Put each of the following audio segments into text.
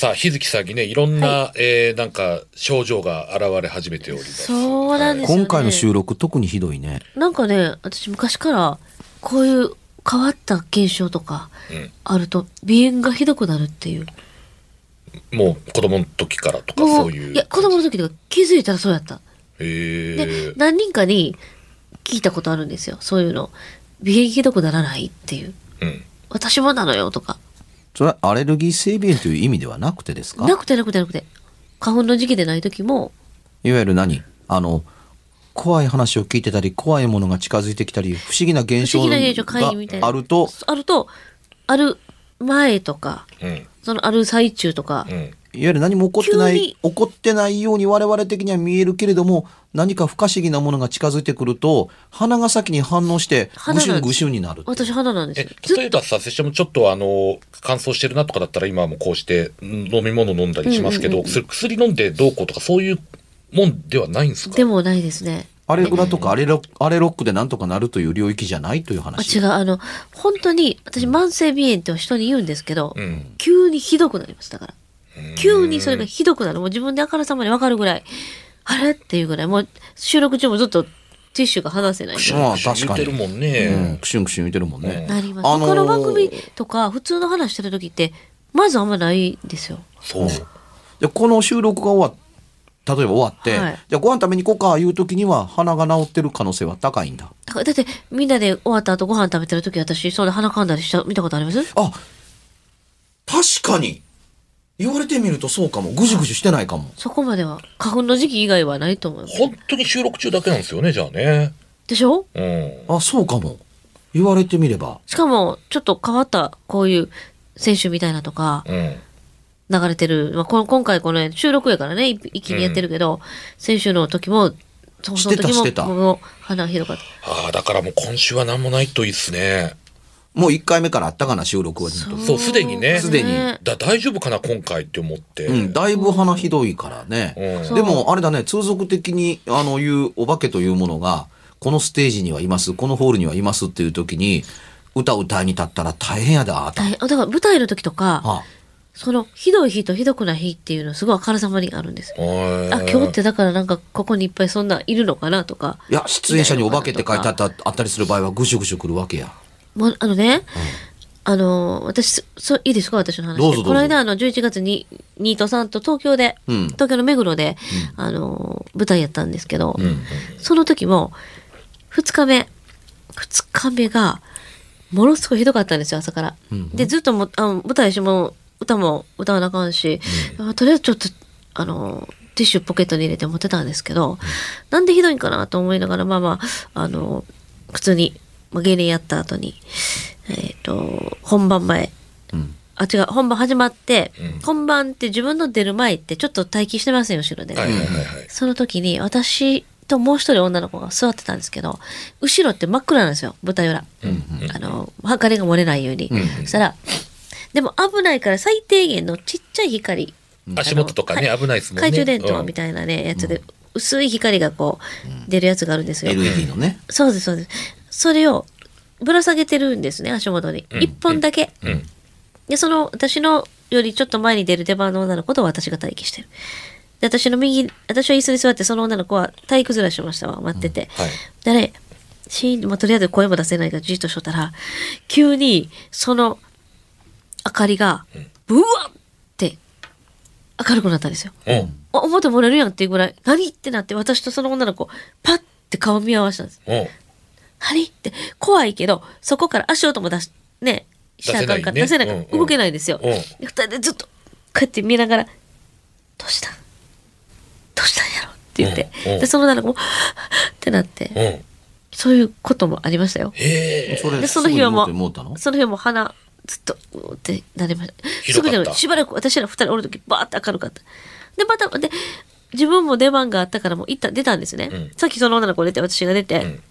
さあ、日月さんにね、いろんな、えー、なんか、症状が現れ始めております。そうなんですよね。今回の収録特にひどいねなんかね、私昔からこういう変わった現象とかうんあると鼻炎がひどくなるっていう。もう、子供の時からとか、もそういう。いや、子供の時とか気づいたらそうやった。へでえ、。何人かに聞いたことあるんですよ。そういうの。鼻炎ひどくならないっていう。うん。私もなのよとか。それはアレルギー性鼻炎という意味ではなくてですか？なくてなくてなくて。花粉の時期でない時も、いわゆる何？あの怖い話を聞いてたり怖いものが近づいてきたり不思議な現象。があると？あると、ある前とか、うん。そのある最中とか、うん。いわゆる何も起こってない起こってないように我々的には見えるけれども何か不可思議なものが近づいてくると鼻が先に反応してぐしゅんぐしゅんになる私鼻なんです例えばさ、拙者もちょっとあの、乾燥してるなとかだったら今はもうこうしてうん飲み物飲んだりしますけど、うんうんうんそれ薬飲んでどうこうとかそういうもんではないんですか？でもないですね。アレグラとかアレロアレロックでなんとかなるという領域じゃないというあ話違う、あの、本当に、私慢性鼻炎って人に言うんですけど、うん。急にひどくなります。だから。急にそれがひどくなる。もう自分であからさまにわかるぐらい、あれ？っていうぐらい、もう収録中もずっとティッシュが離せない。まあ確かにてるもんうんね。くしゅんくしゅん言ってるもんね、なります。あのー他の番組とか、普通の話してる時って、まずあんまないですよ。そう。でこの収録が終わっ例えば終わって、はいじゃあご飯食べに行こうかいう時には鼻が治ってる可能性は高いんだだって、みんなで終わった後ご飯食べてる時私、そうで鼻かんだりした、見たことあります？あ確かに言われてみるとそうかもぐじゅぐじゅしてないかもそこまでは、花粉の時期以外はないと思います。本当に収録中だけなんですよね、じゃあね。でしょ？うん。あそうかも言われてみればしかも、ちょっと変わった、こういう選手みたいなとか、うん。流れてる、まあ、この今回この収録やからね、一一気にやってるけど、先週の時も、そのしてた時してたも、もう鼻ひどかった。ああ、だからもう今週は何もないといいっすね。もう1回目からあったかな収録はずっと。そうすでにね。すでに。だ大丈夫かな、今回って思って。うん、だいぶ鼻ひどいからね、うん。でもあれだね通俗的にあのいうお化けというものがこのステージにはいますこのホールにはいますっていう時に歌歌いに立ったら大変やであなた、大変。あだから舞台の時とか、あ。その、ひどい日とひどくない日っていうのすごいあからさまにあるんです。あ、今日ってだからなんかここにいっぱいそんないるのかなとか。いや出演者にお化けって書いてあったあったりする場合はぐしゅぐしゅくるわけやもうあのね、あの、私、そいいですか私の話で。どうぞどうぞ。この間、あの、11月に、ニートさんと東京で、うん。東京の目黒で、あの、舞台やったんですけど、うんうんその時も、二日目、二日目が、ものすごいひどかったんですよ、朝から。うんで、ずっともあ舞台しも、歌も歌わなあかんし、あとりあえずちょっと、あの、ティッシュポケットに入れて持ってたんですけど、なんでひどいんかなと思いながら、まあまあ、あの、普通に、まあ、芸人やった後に、えっ、と、本番前、うんあ、違う、本番始まって、うん本番って自分の出る前ってちょっと待機してますよ、後ろで。はいはいはいはい。その時に私ともう一人女の子が座ってたんですけど、後ろって真っ暗なんですよ、舞台裏。あの、明かりが漏れないように。うんそしたら、でも危ないから最低限のちっちゃい光足元とかね危ないですもんね懐中電灯みたいなね、やつで、薄い光がこう、出るやつがあるんですよ。LED のね。そうです、そうです。それをぶら下げてるんですね、足元に。一、本だけ。うんで、その、私のよりちょっと前に出る出番の女の子と私が待機してる。で、私の右、私は椅子に座って、その女の子は体育ずらしましたわ、待ってて。はいでね、シーン、まあ、とりあえず声も出せないからじっとしとったら、急に、その、明かりが、ブワッって、明るくなったんですよ。うんあ、表漏れるやんっていうぐらい、何ってなって、私とその女の子、パッて顔見合わせたんです。うん何って、怖いけど、そこから足音も出し、ね、したらあかんから出せないから、動けないんですよ。うん。で二人でずっと、こうやって見ながら、どうした？どうしたんやろって言って、うんうん。で、その女の子も、ってなって、うん。そういうこともありましたよ。へえ。それで、その日はもう、その日はもう鼻、ずっと、うーってなりました。すぐにしばらく私ら二人おるとき、バーって明るかった。で、また、で、自分も出番があったからもう行った、出たんですね。うん。さっきその女の子出て、私が出て、うん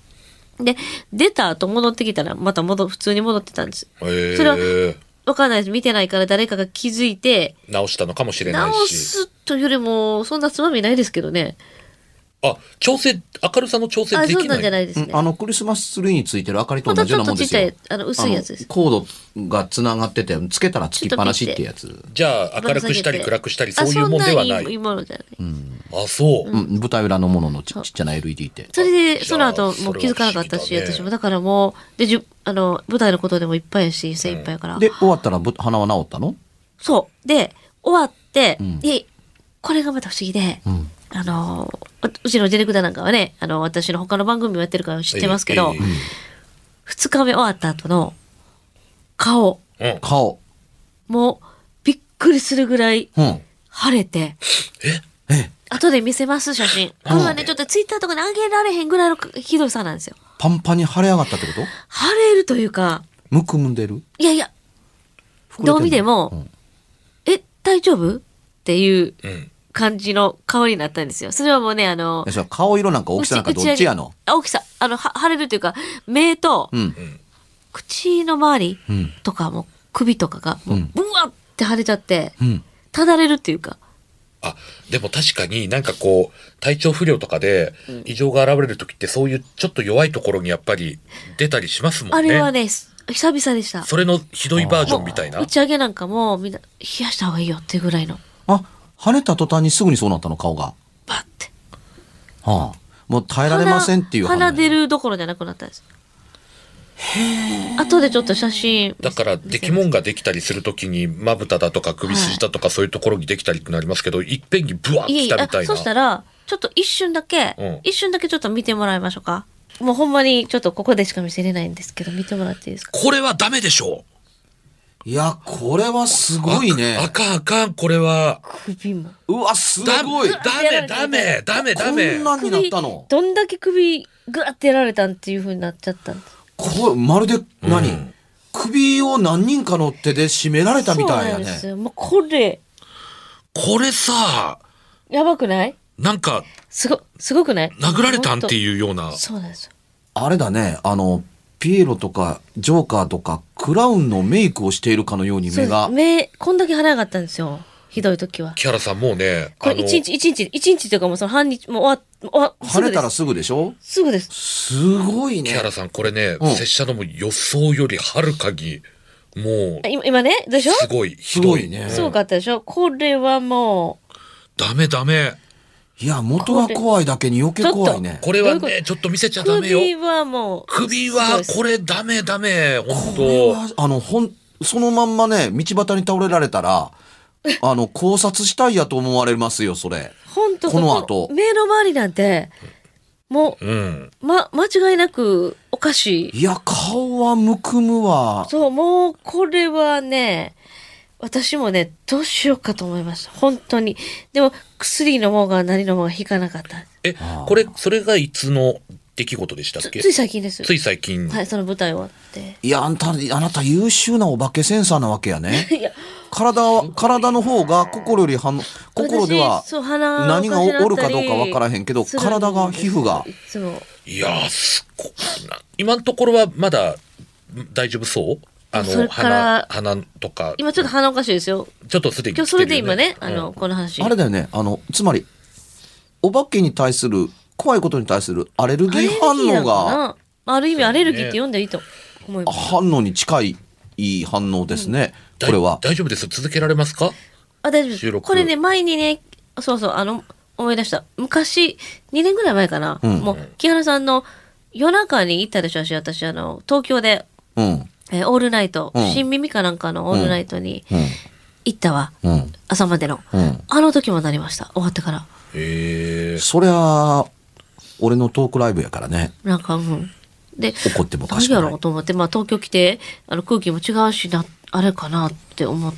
で、出た後戻ってきたら、また戻、普通に戻ってたんです。それはわかんないです。見てないから誰かが気づいて、直したのかもしれない直しすというよりも、そんなつまみないですけどね。あ調整明るさの調整あ、できなそうないんじゃないですね。うんあのクリスマスツリーについてる明かりと同じようなもんですよ。またちょっとちっちゃいあの薄いやつですあのコードがつながってて、つけたらつきっぱなしってやつ。じゃあ明るくしたり暗くしたりそういうもんではなあそんないいものじゃない。あそううん、舞台裏のもののちちっちゃな LED って。それで、その後、もう気づかなかったし、それは不思議だね私も。だからもう、で、じゅあの、舞台のことでもいっぱいやし、精一杯やから。で、終わったらぶ鼻は治ったの？そう。で、終わって、んで、これがまた不思議で、んあの、ううちのディレクターなんかはね、あの、私の他の番組もやってるから知ってますけど、ええ二日目終わった後の顔、うん。顔。もう、びっくりするぐらいうん。腫れて、え？え、後で見せます、写真。これはね、ちょっとツイッターとかに上げられへんぐらいのひどさなんですよ。パンパンに腫れ上がったってこと？腫れるというか、むくんでる？いやいや、どう見ても、うん。え、大丈夫？っていううん感じの顔になったんですよ。それはもうね、あの顔色なんか大きさなんかどっちやの？あ大きさ。あの、は腫れるというか、目とうん。口の周りうん。とかも首とかが、ブワって腫れちゃって、うん。ただれるっていうか。あでも確かになんかこう体調不良とかで異常が現れる時ってそういうちょっと弱いところにやっぱり出たりしますもんねあれはね、す久々でした。それのひどいバージョンみたいな？打ち上げなんかもみんな冷やした方がいいよっていうぐらいの、あ、腫れた途端にすぐにそうなったの顔が。バッて。はあ。もう耐えられませんっていう鼻判断出るどころじゃなくなったんです。後でちょっと写真。だからできもんができたりするときにまぶただとか首筋だとかそういうところにできたりってなりますけど、いっぺんにブワッいえいえ、あ来たみたいなそしたら、ちょっと一瞬だけ、うん一瞬だけちょっと見てもらいましょうか。もうほんまにちょっとここでしか見せれないんですけど、見てもらっていいですか？これはダメでしょいや、これはすごいねあ。あかんあかんこれは首も。うわ、すダごい。メダメダメダメダこメんなんになったの？どんだけ首ぐらってやられたんっていう風になっちゃったんです。これ、まるで何、うん首を何人かの手で締められたみたいやね。そうなんですよ。もうこれ、これさやばくない？なんかすご、すごくない？殴られたんってう。いうようなそうなんですよ。あれだね、あの、ピエロとかジョーカーとかクラウンのメイクをしているかのようにそう目が。目、こんだけ腫れ上がったんですよ。ひどい時は。木原さんもうねこれ一日、一日、一日というかもうその半日、もう終わ、終わ、すぐです。晴れたらすぐでしょ？すぐです。すごいね。木原さんこれね、うん拙者のも予想よりはるかにもうあ今、今ね、でしょ？すごいひどいねうんすごかったでしょ？これはもダメダメいや、元が怖いだけに余計怖いね。これはねちょっと見せちう、ゃダメよ首はもう。首はこれ。れダメダメ本これ当は、あの、ほん、そのまんまね、道端に倒れられたら、あの、考察したいやと思われますよ、それ。本当この後目の周りなんて、もうんう、ま、間違いなくおかしい。いや、顔はむくむわ。そう、もう、これはね、私もね、どうしようかと思いました。本当に。でも、薬飲もうが何飲もうが引かなかった。えこれそれがいつの出来事でしたっけ？つつい最近です。つい最近、はい、その舞台終わって。いや、あんた、あなた優秀なお化けセンサーなわけやね。いや、体は、体の方が心より反応、心では何がおるかどうかわからへんけど、体が、皮膚が。いやーすっごいな今のところはまだ大丈夫そう？あのそれから鼻鼻とか今ちょっと鼻おかしいですよ。ちょっとすでに今日それで今ね、あの、この話。あれだよね。あの、つまり、お化けに対する、怖いことに対するアレルギー反応が、が。ある意味アレルギーって読んでいいと思います。反応に近いいい反応ですね。だこれは。大丈夫です続けられますか？あ、大丈夫これね、前にね、そうそう、あの、思い出した。昔、2年ぐらい前かな。うんもう、木原さんの夜中に行ったでしょ、私、私、あの、東京で、うん。えーオールナイト、うん新耳かなんかのオールナイトにうん。行ったわ。うん。朝までの。うん。あの時もなりました。終わってから。へえそりゃ、俺のトークライブやからね。なんか、うん。で、怒ってもおか何やしくない。ろうと思って、まあ東京来て、あの空気も違うしな、あれかなって思っ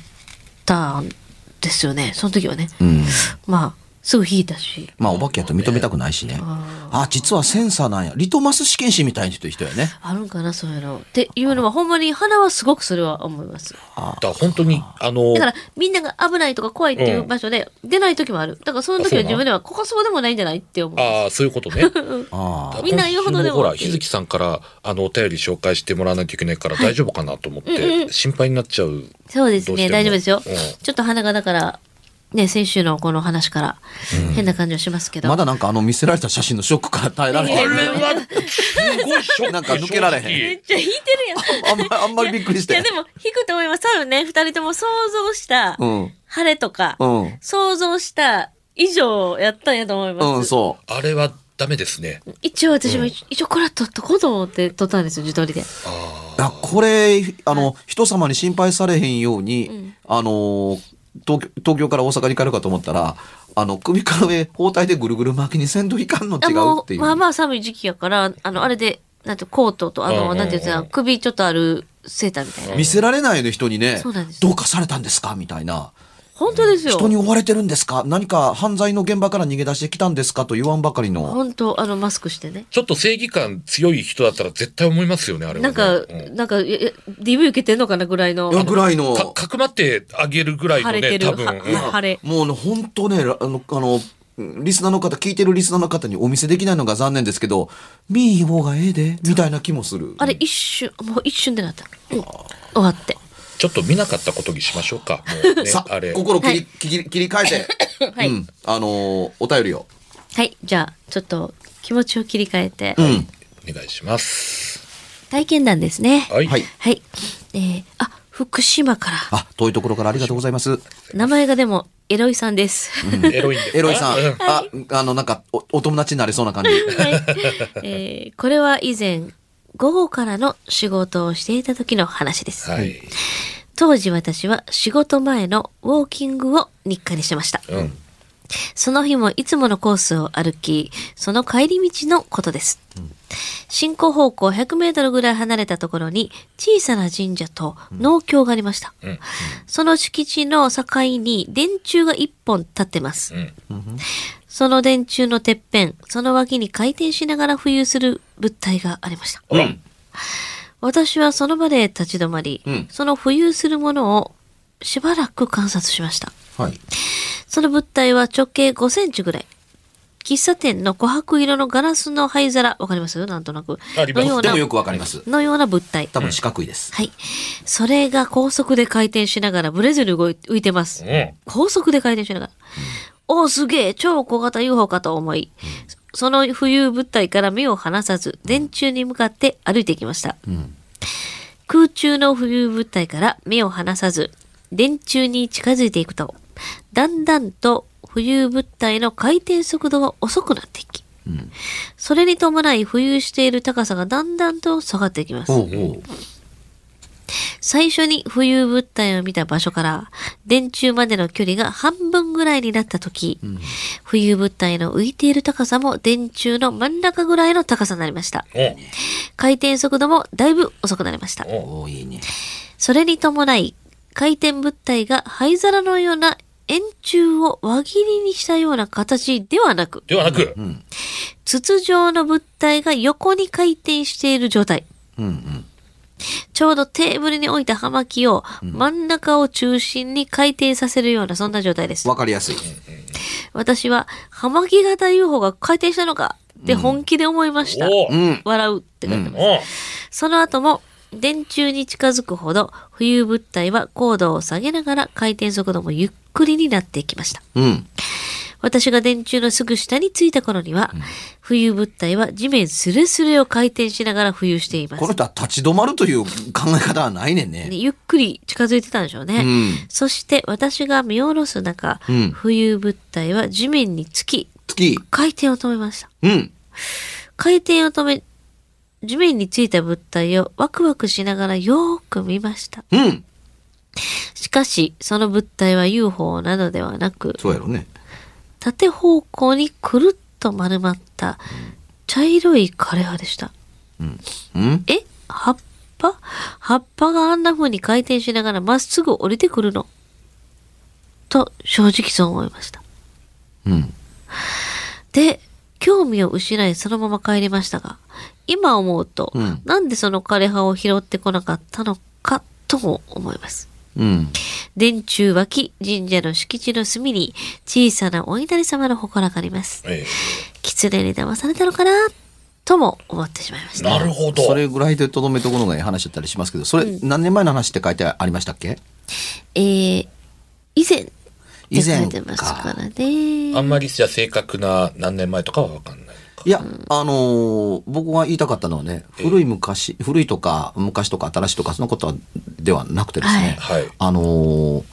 たんですよね。その時はね。うん。まあ、すぐ引いたし。まあ、お化けやと認めたくないしね。あ、実はセンサーなんや。リトマス試験紙みたいな人人やね。あるんかな、そういうの。っていうのは、ほんまに鼻はすごくそれは思います。だから本当にあのだから、みんなが危ないとか怖いっていう場所で出ない時もある。だから、その時は自分では、ここそうでもないんじゃないって思う。ああそういうことねああ。みんな言うほどでもほら日月さんからあのお便り紹介してもらわないといけないから大丈夫かなと思って、心配になっちゃうそうですね、大丈夫ですよ。うんちょっと鼻がだから、ね、先週のこの話から、変な感じはしますけど。まだなんかあの見せられた写真のショックから耐えられへん。あれはすごいショックなんか抜けられへんめっちゃ引いてるやん。あんま あんまりびっくりしいや、てで。も、引くと思います。多分ね、二人とも想像したうん。晴れとか、うん。想像した以上やったんやと思います。うん、そあれはダメですね一応私も、一応これは撮っとこうと思って撮ったんですよ、自撮りで。う。あ、これ、あの、人様に心配されへんように、あの、東京東京から大阪に帰るかと思ったら、あの、首から上、包帯でぐるぐる巻きにせんといかんのあ違うっていう。まあまあ寒い時期やから、あの、あれで、なんて、コートと、あの、なんていうんですか、首ちょっとあるセーターみたいな。見せられないの人にねそうなんです、どうかされたんですか？みたいな。本当ですよ。人に追われてるんですか？何か犯罪の現場から逃げ出してきたんですかと言わんばかりの。本当あの、マスクしてね。ちょっと正義感強い人だったら絶対思いますよねあれはねなんか、うんなんか、DV 受けてんのかなぐらいの。ぐらいの。かかくまってあげるぐらいの。ね多分、はうん晴れ。もうね、本当ね、あの、あの、リスナーの方、聞いてるリスナーの方にお見せできないのが残念ですけど、見い方がええで、みたいな気もする。あれ、一瞬、もう一瞬でなった。うん終わって。ちょっと見なかったことにしましょうかもうね さあれ心切り,、切り切り替えて、はいうん、あのーお便りを。はい、じゃあ、ちょっと気持ちを切り替えて、うん。お願いします体験談ですね。はい、はい。はい。えー、あ、福島から。あ、遠いところからありがとうございます。名前がでも、エロイさんです。エロいんですか？エロイさん、うあ、あの、なんかお、お友達になれそうな感じ。はい。えー、これは以前、午後からの仕事をしていた時の話です。はい、当時私は仕事前のウォーキングを日課にしてました。うんその日もいつものコースを歩き、その帰り道のことです。進行方向100メートルぐらい離れたところに小さな神社と農協がありました。うんその敷地の境に電柱が一本立ってます。うんその電柱のてっぺん、その脇に回転しながら浮遊する物体がありました。あら、私はその場で立ち止まり、うんその浮遊するものをしばらく観察しました。はい。その物体は直径5センチぐらい。喫茶店の琥珀色のガラスの灰皿、わかります？なんとなく。のようなでも、よくわかります。のような物体。多分四角いです。はい。それが高速で回転しながらブレずに動い浮いてます。うん高速で回転しながら。おお、すげえ超小型 UFO かと思い、その浮遊物体から目を離さず、電柱に向かって歩いていきました。ん。空中の浮遊物体から目を離さず、電柱に近づいていくと、だんだんと浮遊物体の回転速度が遅くなっていき、ん。それに伴い浮遊している高さがだんだんと下がっていきます。おうおう最初に浮遊物体を見た場所から電柱までの距離が半分ぐらいになった時、浮遊物体の浮いている高さも電柱の真ん中ぐらいの高さになりました。お回転速度もだいぶ遅くなりました。いいね。それに伴い、回転物体が灰皿のような円柱を輪切りにしたような形ではなく、ではなく、筒状の物体が横に回転している状態。うんうん。ちょうどテーブルに置いた葉巻を真ん中を中心に回転させるようなそんな状態です。わかりやすい。私は葉巻型 UFO が回転したのかって本気で思いました。おうん。笑うって書いてます。おその後も電柱に近づくほど浮遊物体は高度を下げながら回転速度もゆっくりになっていきました。うん。私が電柱のすぐ下に着いた頃には、浮遊物体は地面スレスレを回転しながら浮遊していますこの。人は立ち止まるという考え方はないねんね。ねゆっくり近づいてたんでしょうね。うんそして私が見下ろす中、うん浮遊物体は地面につき、月。回転を止めました。うん。回転を止め、地面についた物体をワクワクしながらよーく見ました。うん。しかし、その物体は UFO などではなく、そうやろね。縦方向にくるっと丸まった茶色い枯葉でした。うん。え？葉っぱ？葉っぱがあんな風に回転しながらまっすぐ降りてくるの？と正直そう思いました。うん。で、興味を失いそのまま帰りましたが、今思うと、うんなんでその枯葉を拾ってこなかったのかとも思います。うん。電柱脇神社の敷地の隅に小さなお稲荷様の祠があります。え狐に騙されたのかなとも思ってしまいましえた。なるほど。それぐらいでとどめとこのがいい話だったりしますけど、それ何年前の話って書いてありましたっけ？えー、以前以前か。あんまりじゃあ正確な何年前とかは分かんない。いや、あのー僕が言いたかったのはね、古い昔、古いとか昔とか新しいとかそのことはではなくてですね、はい。あのー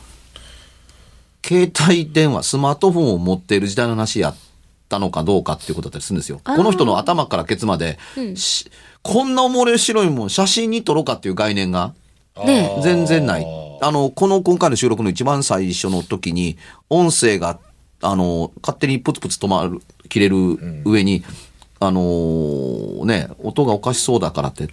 携帯電話、スマートフォンを持っている時代の話やったのかどうかっていうことだったりするんですよ。この人の頭からケツまで、しこんな面白いもん写真に撮ろうかっていう概念が全然ない。あの、この今回の収録の一番最初の時に、音声が、あの、勝手にプツプツ止まる、切れる上に、あのーね、音がおかしそうだからって、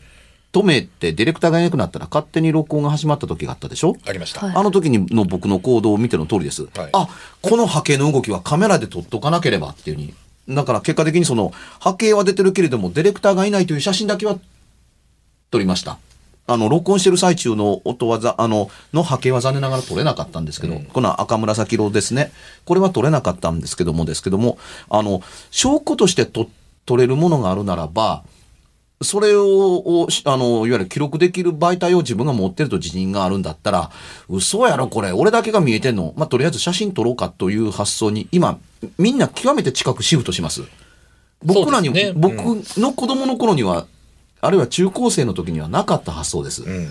止めてディレクターがいなくなったら勝手に録音が始まった時があったでしょ？ありました。はいあの時にの僕の行動を見ての通りです。はいあ、この波形の動きはカメラで撮っとかなければっていうふうに。だから結果的にその波形は出てるけれども、ディレクターがいないという写真だけは撮りました。あの、録音してる最中の音はざ、あの、の波形は残念ながら撮れなかったんですけど、この赤紫色ですね。これは撮れなかったんですけどもですけども、あの、証拠としてと撮れるものがあるならば、それを、あの、いわゆる記録できる媒体を自分が持ってると自信があるんだったら、嘘やろこれ、俺だけが見えてんの。まあ、とりあえず写真撮ろうかという発想に、今、みんな極めて近くシフトします。僕らに、そうですね僕の子供の頃には、あるいは中高生の時にはなかった発想です。うん。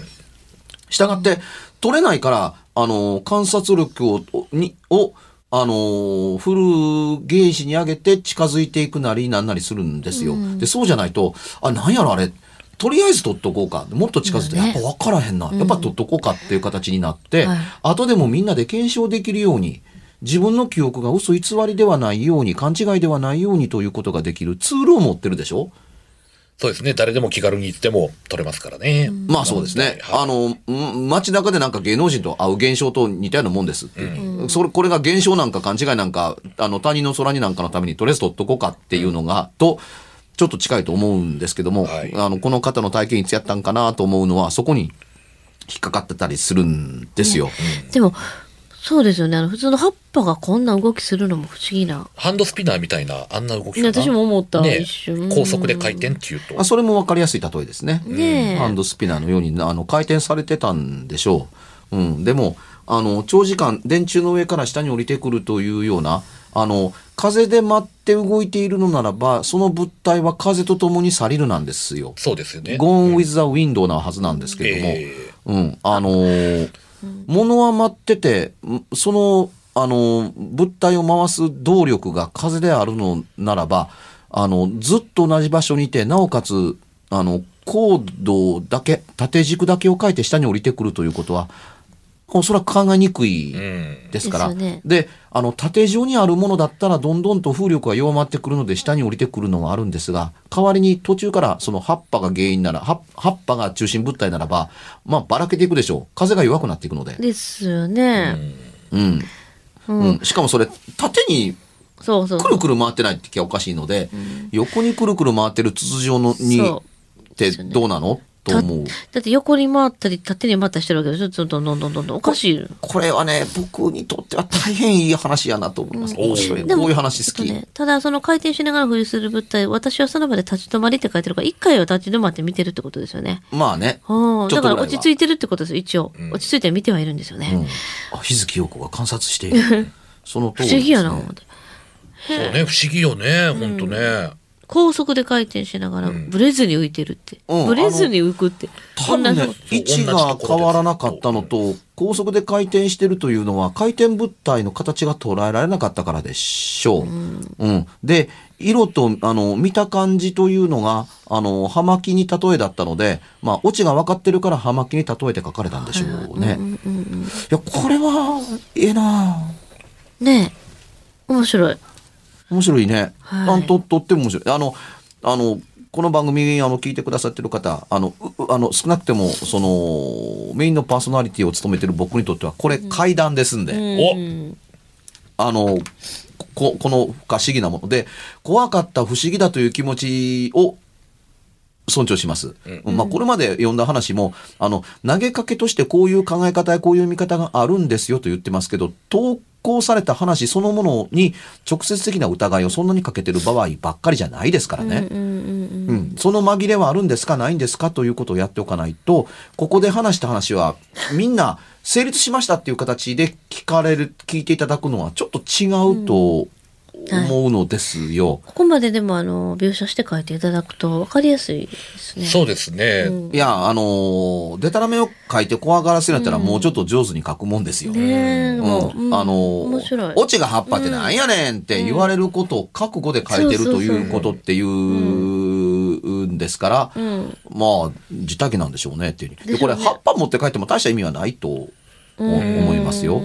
したがって、取れないから、あの、観察力を、に、を、あの、フルゲージに上げて近づいていくなりなんなりするんですよ。で、そうじゃないと、あ、なんやろあれ、とりあえず取っとこうか。もっと近づいて、やっぱ分からへんな。やっぱ取っとこうかっていう形になって、はい後でもみんなで検証できるように、自分の記憶が嘘偽りではないように、勘違いではないようにということができるツールを持ってるでしょそうですね。誰でも気軽に行っても取れますからね。まあそうですね。はいあの、ん街中でなんか芸能人と会う現象と似たようなもんですっていう。それ、これが現象なんか勘違いなんか、あの、他人の空になんかのためにとりあえず取っとこうかっていうのが、と、ちょっと近いと思うんですけども、はいあの、この方の体験いつやったんかなと思うのは、そこに引っかかってたりするんですよ。でも、そうですよね。あの、普通の葉っぱがこんな動きするのも不思議な。ハンドスピナーみたいな、あんな動きかな。私も思ったね一瞬高速で回転っていうと。あそれも分かりやすい例えですね。ねえハンドスピナーのようにあの回転されてたんでしょう。うん、でもあの長時間電柱の上から下に降りてくるというようなあの風で待って動いているのならばその物体は風とともに去りるなんですよ。そうですよね。Gone with the wind なはずなんですけれども、えうん、あのー物は待ってて、その、あの物体を回す動力が風であるのならば、あの、ずっと同じ場所にいて、なおかつ、あの、高度だけ、縦軸だけを書いて下に降りてくるということは、おそらく考えにくいうん。ですから。ですよねで、あの、縦状にあるものだったら、どんどんと風力が弱まってくるので、下に降りてくるのはあるんですが、代わりに途中から、その葉っぱが原因なら、葉葉っぱが中心物体ならば、まあ、ばらけていくでしょう。風が弱くなっていくので。ですよね。うん。うん。しかもそれ、縦にそうそうくるくる回ってないって気はおかしいので、横にくるくる回ってる筒状のに、そってどうなのっと思う。だって横に回ったり縦に回ったりしてるわけでしょ？ちょっとどんどんどんどんおかしい。これはね、僕にとっては大変いい話やなと思います。面白い。でもこういう話好き。ね、ただその回転しながら浮遊する物体、私はその場で立ち止まりって書いてるから、一回は立ち止まって見てるってことですよね。まあね。はあ、だから落ち着いてるってことです一応、落ち着いて見てはいるんですよね。うん、あ日月陽子が観察している。その通り。不思議やな、思ってそうね、不思議よね、本当ね。高速で回転しながら、ブレずに浮いてるって。うんブレずに浮くって。多分ね位置が変わらなかったのと、高速で回転してるというのは、回転物体の形が捉えられなかったからでしょう。うん。で、色と、あの、見た感じというのが、あの、葉巻に例えだったので、まあ、オチが分かってるから葉巻に例えて書かれたんでしょうね。いや、これは、ええなねえ。面白い。面白いね。はい。あんと、とっても面白い。あの、あの、この番組、あの、聞いてくださってる方、あの、あの、少なくても、その、メインのパーソナリティを務めてる僕にとっては、これ、階段ですんで、うん。あの、こ、この不可思議なもの。で、怖かった不思議だという気持ちを、尊重します。まあ、これまで読んだ話も、あの、投げかけとしてこういう考え方やこういう見方があるんですよと言ってますけど、投稿された話そのものに直接的な疑いをそんなにかけてる場合ばっかりじゃないですからね。うん、その紛れはあるんですかないんですかということをやっておかないと、ここで話した話は、みんな成立しましたっていう形で聞かれる、聞いていただくのはちょっと違うと思うのですよ。ここまででもあの描写して書いていただくと分かりやすいですね。そうですね。いや、あのー、デタラメを書いて怖がらせるんやったらもうちょっと上手に書くもんですよ。ねえ、もううん、あのー面白い。オチが葉っぱってなんやねんって言われることを覚悟で書いてるということっていうんですから、うん。まあ、自体なんでしょうねっていう。で、ねこれ葉っぱ持って帰っても大した意味はないと思いますよ。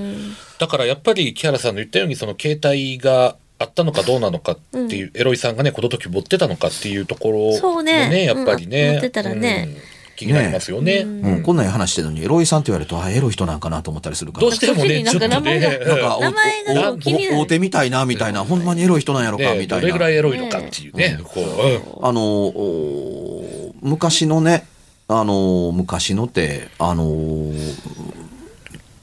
だからやっぱり木原さんの言ったようにその携帯があったのかどうなのかっていう、エロイさんがねこの時持ってたのかっていうところもそうね。やっぱりね、うん。持ってたらね。うん。気になりますよね。うん、こんなん話してるのに、エロいさんって言われると、あ、エロい人なんかなと思ったりするから。どうしてもねちょっとなんか名前がねなんか、お名前がお気にな大手みたいな、みたいな、ほんまにエロい人なんやろか、ねみたいな。どれぐらいエロいのかっていうね、こう、うん。あの、お昔のね、あの、昔のって、あの、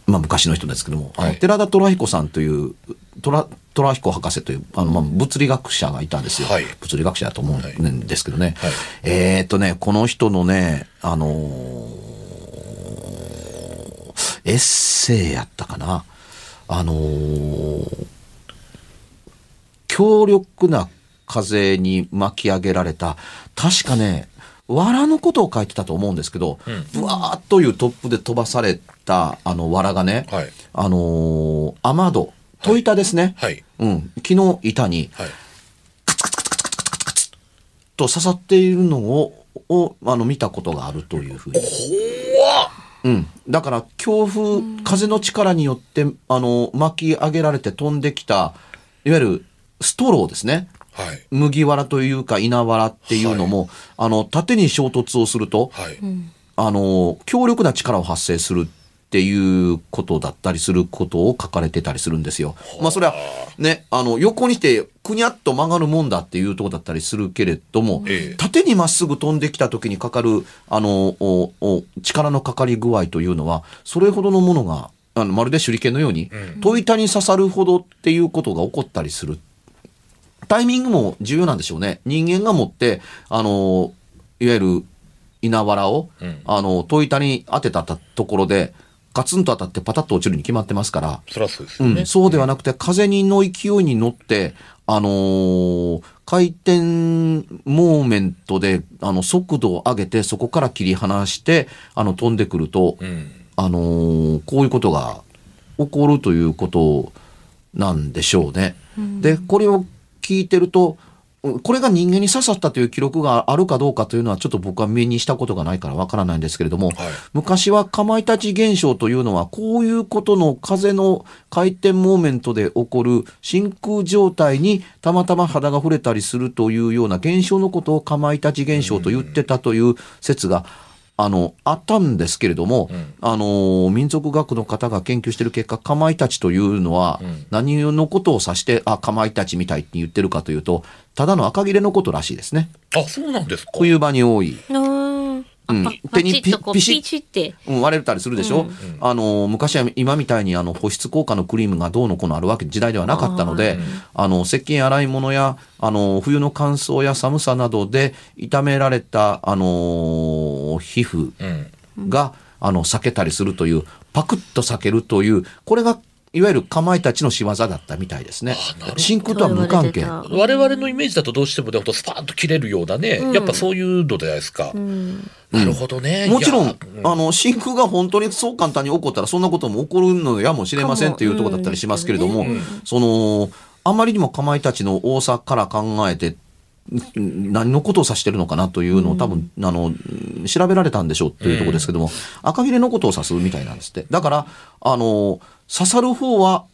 まあ昔の人ですけども、あのはい。寺田虎彦さんという、虎虎彦博士という、あの、まあ、物理学者がいたんですよ。はい物理学者だと思うんですけどね。はいえーっとね、この人のね、あのエッセイやったかな。あのー強力な風に巻き上げられた、確かね、藁のことを書いてたと思うんですけど、ぶわーっというトップで飛ばされた、あの、藁がね、はいあのー雨戸、戸板ですね。はいうん。木の板に、はいと刺さっているのを、を、あの、見たことがあるというふうに。うん。だから、強風、風の力によって、あの、巻き上げられて飛んできた、いわゆる、ストローですね。はい麦わらというか稲わらっていうのも、あの、縦に衝突をすると、はい、あの、強力な力を発生するっていうことだったりすることを書かれてたりするんですよ。まあそれはね、あの、横にしてくにゃっと曲がるもんだっていうとこだったりするけれども、ええ。縦にまっすぐ飛んできた時にかかる、あの、おお力のかかり具合というのは、それほどのものが、あのまるで手裏剣のように、戸板に刺さるほどっていうことが起こったりする。タイミングも重要なんでしょうね。人間が持って、あの、いわゆる稲わらを、うん。あの、戸板に当てたところで、ガツンと当たってパタッと落ちるに決まってますから、そりゃそうですよね、うん、そうではなくて、風にの勢いに乗って、あのー回転モーメントで、あの、速度を上げて、そこから切り離して、あの、飛んでくると、うん。あのーこういうことが起こるということなんでしょうね。で、これを聞いてると、うんこれが人間に刺さったという記録があるかどうかというのはちょっと僕は目にしたことがないからわからないんですけれども、はい。昔はかまいたち現象というのはこういうことの風の回転モーメントで起こる真空状態にたまたま肌が触れたりするというような現象のことをかまいたち現象と言ってたという説があの、あったんですけれども、んあの、民族学の方が研究している結果、かまいたちというのは、何のことを指して、あ、かまいたちみたいって言ってるかというと、ただの赤切れのことらしいですね。あそうなんですか冬場に多い。うん。手にパチッとこうピシッ。ピチって。うん、割れたりするでしょ、あの、昔は今みたいにあの保湿効果のクリームがどうのこうのあるわけ時代ではなかったので、あの、石鹸洗い物や、あの、冬の乾燥や寒さなどで傷められた、あの、皮膚うん。が、あの、避けたりするという、パクッと避けるという、これが、いわゆるかまいたちの仕業だったみたいですね。真空とは無関係。我々のイメージだとどうしてもね、ほんとスパーンと切れるようなね、やっぱそういうのじゃないですか？なるほどね。もちろんあの、真空が本当にそう簡単に起こったら、そんなことも起こるのやもしれませんっていうところだったりしますけれども、その、あまりにもかまいたちの多さから考えて、ん何のことを指してるのかなというのを多分、あの、調べられたんでしょうというところですけども、赤切れのことを指すみたいなんですって。だから、あの、刺さる方は、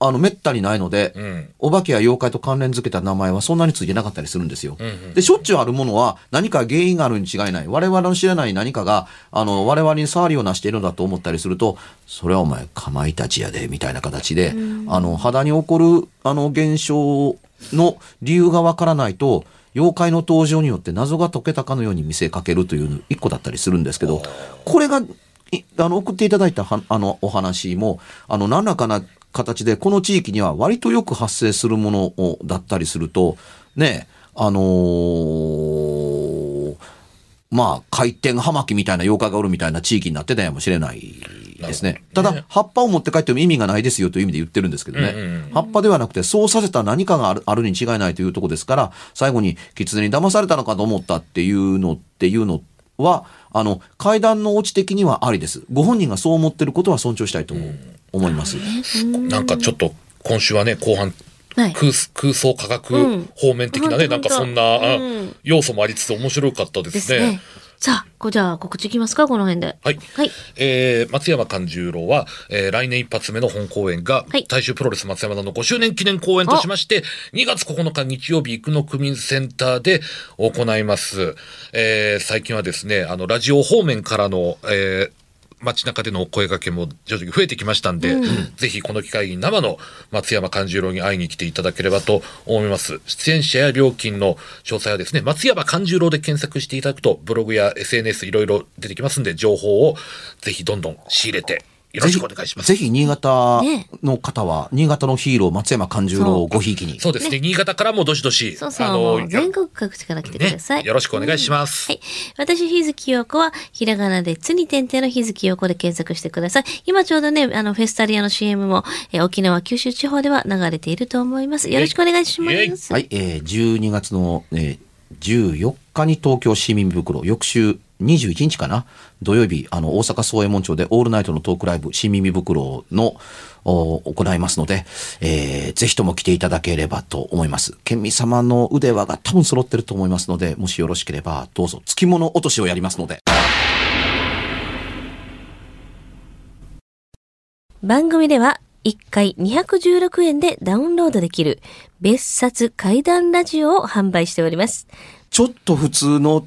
あの、めったにないので、うん。お化けや妖怪と関連づけた名前はそんなについてなかったりするんですよ。うんうんで、しょっちゅうあるものは何か原因があるに違いない。我々の知らない何かが、あの、我々に触りをなしているのだと思ったりすると、それはお前、かまいたちやで、みたいな形で、あの、肌に起こる、あの、現象の理由がわからないと、妖怪の登場によって謎が解けたかのように見せかけるという一個だったりするんですけど、これが、いあの、送っていただいたはあの、お話も、あの、何らかな形で、この地域には割とよく発生するものをだったりすると、ね、あのーまあ、回転葉巻みたいな妖怪がおるみたいな地域になってたやもしれないですね。ただ、葉っぱを持って帰っても意味がないですよという意味で言ってるんですけどね。うんうん葉っぱではなくて、そうさせた何かがあるあるに違いないというところですから、最後に狐に騙されたのかと思ったっていうのっていうのは、あの、階段の落ち的にはありです。ご本人がそう思ってることは尊重したいと思います。なんかちょっと、今週はね、後半、はい空空想科学うん方面的なね、うんなんかそんな、要素もありつつ面白かったでね。ですすね。さあ、こじゃあ告知いきますか、この辺で。はい。はい。えー松山勘十郎は、えー来年一発目の本公演が、はい大衆プロレス松山田の5周年記念公演としまして、2月9日日曜日、生野区民センターで行います。えー最近はですね、あの、ラジオ方面からの、えー街中でのお声掛けも徐々に増えてきましたんで、ぜひこの機会に生の松山勘十郎に会いに来ていただければと思います。出演者や料金の詳細はですね、松山勘十郎で検索していただくと、ブログや SNS いろいろ出てきますんで、情報をぜひどんどん仕入れて、よろしくお願いします。ぜひ、新潟ねの方は、新潟のヒーロー松山勘十郎をごひいきに。そうですね、新潟からもどしどし、そうそう、あもの、う全国各地から来てください。ね、よろしくお願いします。はい。私、日月陽子は、ひらがなで、つに点々の日月陽子で検索してください。今ちょうどね、あの、フェスタリアの CM も、えー沖縄、九州地方では流れていると思います。よろしくお願いします。はい、えー、12月の、えー、14日に東京市民袋、翌週21日かな？土曜日、あの、大阪総衛門町でオールナイトのトークライブ、市民袋の、お行いますので、えー、ぜひとも来ていただければと思います。県民様の腕輪が多分揃ってると思いますので、もしよろしければ、どうぞ、付き物落としをやりますので。番組では1回216円でダウンロードできる別冊怪談ラジオを販売しております。ちょっと普通の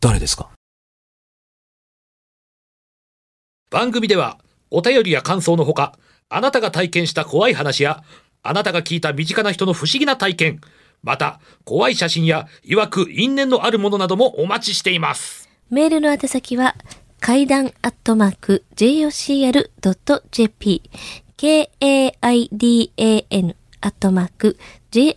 誰ですか？番組では、お便りや感想のほか、あなたが体験した怖い話や、あなたが聞いた身近な人の不思議な体験、また、怖い写真や、曰く因縁のあるものなどもお待ちしています。メールの宛先は、階段アットマーク jocr.jp k-a-i-d-a-n アットマーク jocr.jp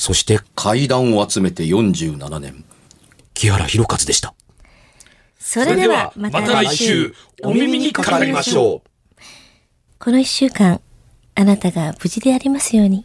そして階段を集めて47年、木原博一でした。それではまた来週お耳にかかりましょう。この一週間、あなたが無事でありますように。